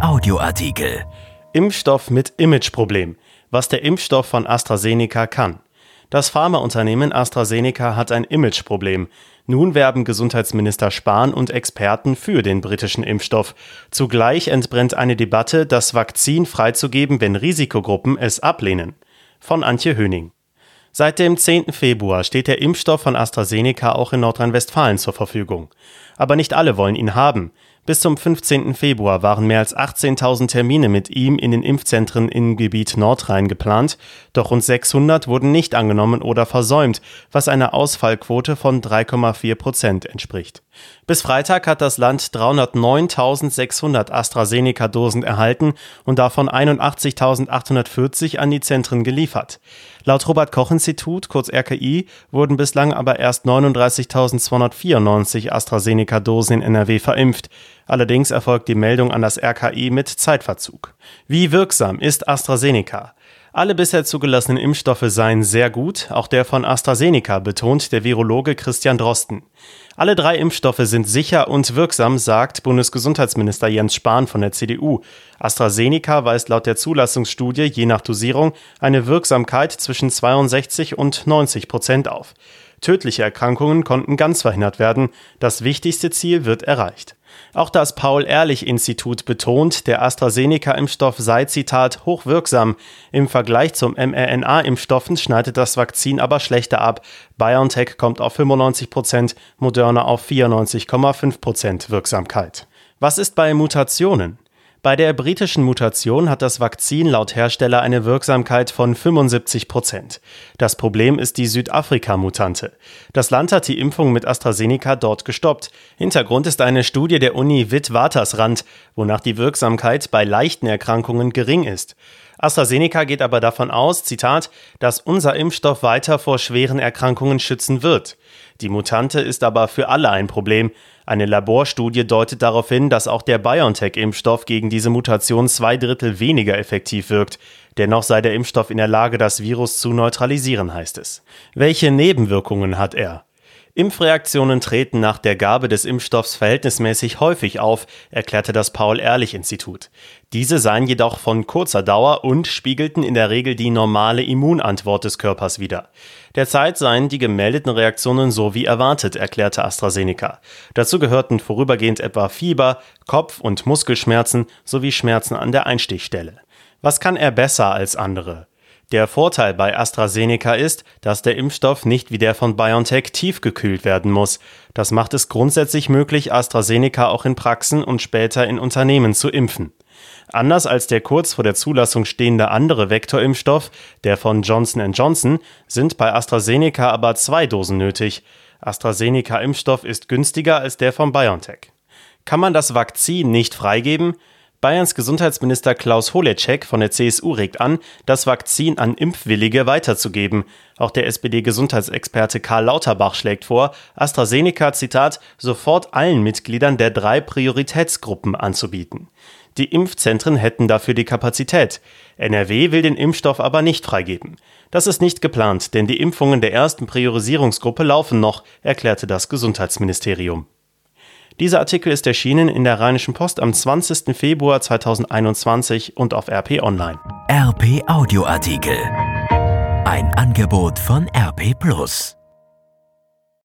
Audioartikel. Impfstoff mit Imageproblem. Was der Impfstoff von AstraZeneca kann. Das Pharmaunternehmen AstraZeneca hat ein Imageproblem. Nun werben Gesundheitsminister Spahn und Experten für den britischen Impfstoff. Zugleich entbrennt eine Debatte, das Vakzin freizugeben, wenn Risikogruppen es ablehnen. Von Antje Höning. Seit dem 10. Februar steht der Impfstoff von AstraZeneca auch in Nordrhein-Westfalen zur Verfügung. Aber nicht alle wollen ihn haben. Bis zum 15. Februar waren mehr als 18.000 Termine mit ihm in den Impfzentren im Gebiet Nordrhein geplant, doch rund 600 wurden nicht angenommen oder versäumt, was einer Ausfallquote von 3,4 Prozent entspricht. Bis Freitag hat das Land 309.600 AstraZeneca-Dosen erhalten und davon 81.840 an die Zentren geliefert. Laut Robert Koch Institut, kurz RKI, wurden bislang aber erst 39.294 AstraZeneca-Dosen in NRW verimpft. Allerdings erfolgt die Meldung an das RKI mit Zeitverzug. Wie wirksam ist AstraZeneca? Alle bisher zugelassenen Impfstoffe seien sehr gut, auch der von AstraZeneca, betont der Virologe Christian Drosten. Alle drei Impfstoffe sind sicher und wirksam, sagt Bundesgesundheitsminister Jens Spahn von der CDU. AstraZeneca weist laut der Zulassungsstudie je nach Dosierung eine Wirksamkeit zwischen 62 und 90 Prozent auf. Tödliche Erkrankungen konnten ganz verhindert werden. Das wichtigste Ziel wird erreicht. Auch das Paul-Ehrlich-Institut betont, der AstraZeneca-Impfstoff sei, Zitat, hochwirksam. Im Vergleich zum mRNA-Impfstoffen schneidet das Vakzin aber schlechter ab. BioNTech kommt auf 95 Prozent, Moderna auf 94,5 Prozent Wirksamkeit. Was ist bei Mutationen? Bei der britischen Mutation hat das Vakzin laut Hersteller eine Wirksamkeit von 75 Prozent. Das Problem ist die Südafrika-Mutante. Das Land hat die Impfung mit AstraZeneca dort gestoppt. Hintergrund ist eine Studie der Uni Witwatersrand, wonach die Wirksamkeit bei leichten Erkrankungen gering ist. AstraZeneca geht aber davon aus, Zitat, dass unser Impfstoff weiter vor schweren Erkrankungen schützen wird. Die Mutante ist aber für alle ein Problem. Eine Laborstudie deutet darauf hin, dass auch der BioNTech-Impfstoff gegen diese Mutation zwei Drittel weniger effektiv wirkt. Dennoch sei der Impfstoff in der Lage, das Virus zu neutralisieren, heißt es. Welche Nebenwirkungen hat er? Impfreaktionen treten nach der Gabe des Impfstoffs verhältnismäßig häufig auf, erklärte das Paul-Ehrlich-Institut. Diese seien jedoch von kurzer Dauer und spiegelten in der Regel die normale Immunantwort des Körpers wider. Derzeit seien die gemeldeten Reaktionen so wie erwartet, erklärte AstraZeneca. Dazu gehörten vorübergehend etwa Fieber, Kopf- und Muskelschmerzen sowie Schmerzen an der Einstichstelle. Was kann er besser als andere? Der Vorteil bei AstraZeneca ist, dass der Impfstoff nicht wie der von BioNTech tiefgekühlt werden muss. Das macht es grundsätzlich möglich, AstraZeneca auch in Praxen und später in Unternehmen zu impfen. Anders als der kurz vor der Zulassung stehende andere Vektorimpfstoff, der von Johnson Johnson, sind bei AstraZeneca aber zwei Dosen nötig. AstraZeneca-Impfstoff ist günstiger als der von BioNTech. Kann man das Vakzin nicht freigeben? Bayerns Gesundheitsminister Klaus Holecek von der CSU regt an, das Vakzin an Impfwillige weiterzugeben. Auch der SPD-Gesundheitsexperte Karl Lauterbach schlägt vor, AstraZeneca, Zitat, sofort allen Mitgliedern der drei Prioritätsgruppen anzubieten. Die Impfzentren hätten dafür die Kapazität. NRW will den Impfstoff aber nicht freigeben. Das ist nicht geplant, denn die Impfungen der ersten Priorisierungsgruppe laufen noch, erklärte das Gesundheitsministerium. Dieser Artikel ist erschienen in der Rheinischen Post am 20. Februar 2021 und auf RP Online. RP Audioartikel. Ein Angebot von RP Plus.